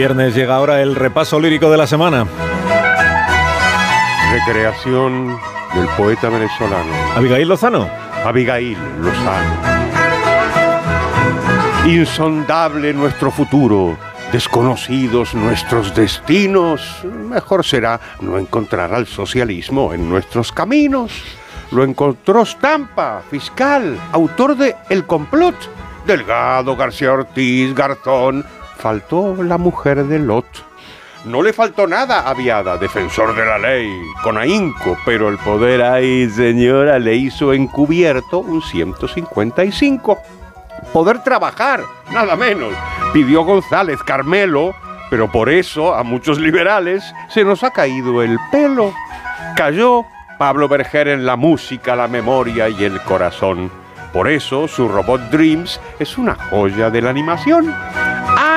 viernes llega ahora el repaso lírico de la semana. Recreación del poeta venezolano. Abigail Lozano. Abigail Lozano. Insondable nuestro futuro, desconocidos nuestros destinos. Mejor será no encontrar al socialismo en nuestros caminos. Lo encontró Stampa, fiscal, autor de El complot. Delgado, García Ortiz, Garzón. Faltó la mujer de Lot. No le faltó nada a Viada, defensor de la ley, con ahínco, pero el poder ahí, señora, le hizo encubierto un 155. Poder trabajar, nada menos. Pidió González Carmelo, pero por eso a muchos liberales se nos ha caído el pelo. Cayó Pablo Berger en la música, la memoria y el corazón. Por eso su robot Dreams es una joya de la animación.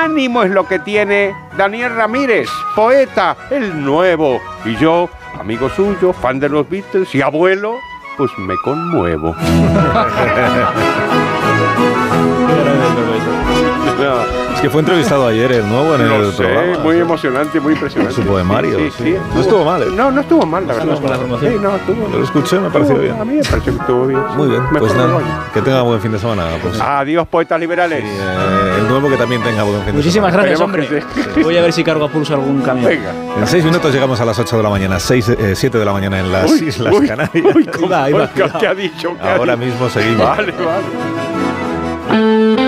Ánimo es lo que tiene Daniel Ramírez, poeta, el nuevo. Y yo, amigo suyo, fan de los Beatles y abuelo, pues me conmuevo. que fue entrevistado ayer el nuevo en el Lo sé, programa. muy emocionante, muy impresionante. Su poemario, Sí, sí. sí, No estuvo mal, ¿eh? No, no estuvo mal, la verdad. Estamos con la formación. Sí, no, estuvo Lo escuché, me pareció bien. A mí me pareció que estuvo bien. Muy bien, pues que nada, que tenga buen fin de semana. Pues. Adiós, poetas liberales. Eh, el nuevo que también tenga buen fin de Muchísimas semana. gracias, hombre. Esperemos Voy a ver si cargo a pulso algún camión. Venga. En seis minutos llegamos a las 8 de la mañana, 6, 7 de la mañana en las Uy, Islas uy, Canarias. uy, ¿cómo- Ahí va, ahí va, ¿qué- ¿Qué ha dicho? ¿Qué ha Ahora dicho? mismo seguimos. Vale, vale.